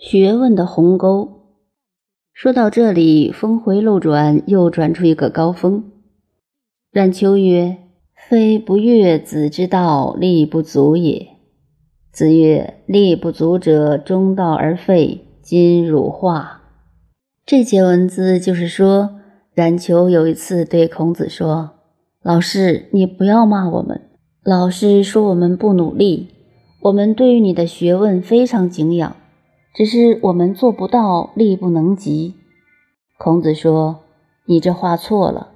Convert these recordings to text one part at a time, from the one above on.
学问的鸿沟。说到这里，峰回路转，又转出一个高峰。冉求曰：“非不悦子之道，力不足也。”子曰：“力不足者，中道而废。今汝化。”这节文字就是说，冉求有一次对孔子说：“老师，你不要骂我们。老师说我们不努力，我们对于你的学问非常敬仰。”只是我们做不到，力不能及。孔子说：“你这话错了，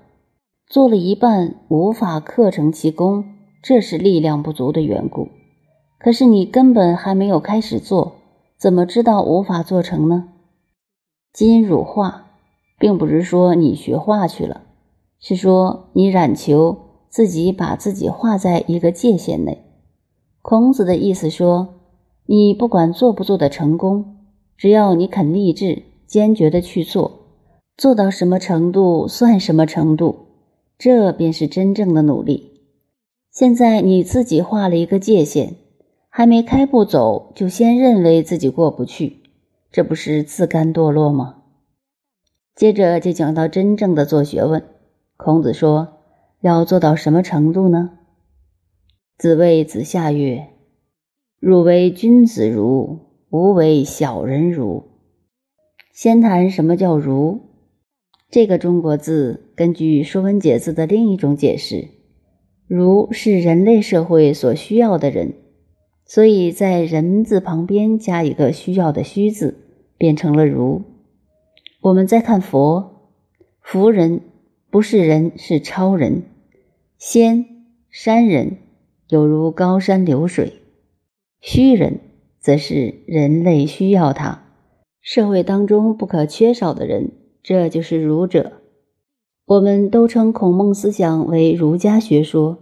做了一半无法克成其功，这是力量不足的缘故。可是你根本还没有开始做，怎么知道无法做成呢？”今汝化，并不是说你学画去了，是说你染求自己把自己画在一个界限内。孔子的意思说。你不管做不做的成功，只要你肯立志、坚决的去做，做到什么程度算什么程度，这便是真正的努力。现在你自己画了一个界限，还没开步走，就先认为自己过不去，这不是自甘堕落吗？接着就讲到真正的做学问。孔子说：“要做到什么程度呢？”子谓子夏曰。汝为君子如，吾为小人如。先谈什么叫如？这个中国字，根据《说文解字》的另一种解释，如是人类社会所需要的人，所以在人字旁边加一个需要的虚字，变成了如。我们再看佛，佛人不是人，是超人；仙山人，有如高山流水。虚人，则是人类需要他，社会当中不可缺少的人，这就是儒者。我们都称孔孟思想为儒家学说，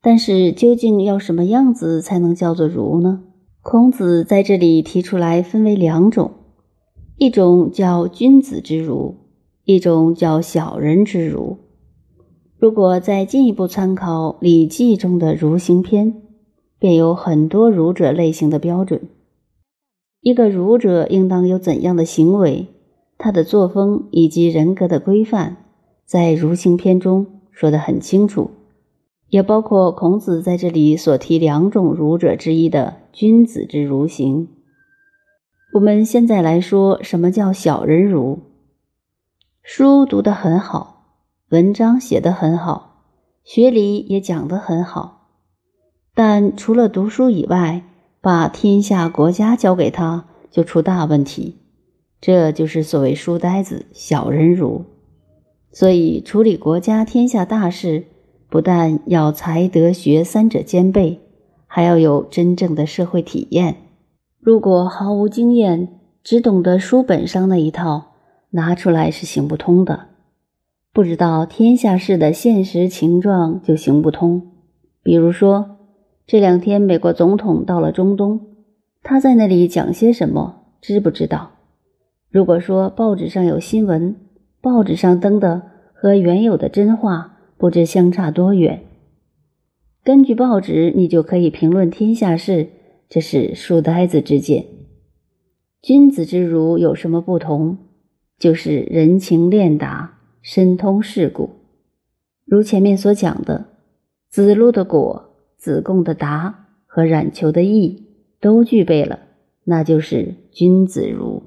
但是究竟要什么样子才能叫做儒呢？孔子在这里提出来，分为两种，一种叫君子之儒，一种叫小人之儒。如果再进一步参考《礼记》中的《儒行篇》。便有很多儒者类型的标准。一个儒者应当有怎样的行为，他的作风以及人格的规范，在《儒行篇》中说得很清楚，也包括孔子在这里所提两种儒者之一的君子之儒行。我们现在来说，什么叫小人儒？书读得很好，文章写得很好，学理也讲得很好。但除了读书以外，把天下国家交给他，就出大问题。这就是所谓书呆子、小人儒。所以处理国家天下大事，不但要才德学三者兼备，还要有真正的社会体验。如果毫无经验，只懂得书本上那一套，拿出来是行不通的。不知道天下事的现实情状，就行不通。比如说。这两天，美国总统到了中东，他在那里讲些什么？知不知道？如果说报纸上有新闻，报纸上登的和原有的真话不知相差多远。根据报纸，你就可以评论天下事，这是书呆子之见。君子之儒有什么不同？就是人情练达，深通世故。如前面所讲的，子路的果。子贡的达和冉求的义都具备了，那就是君子如。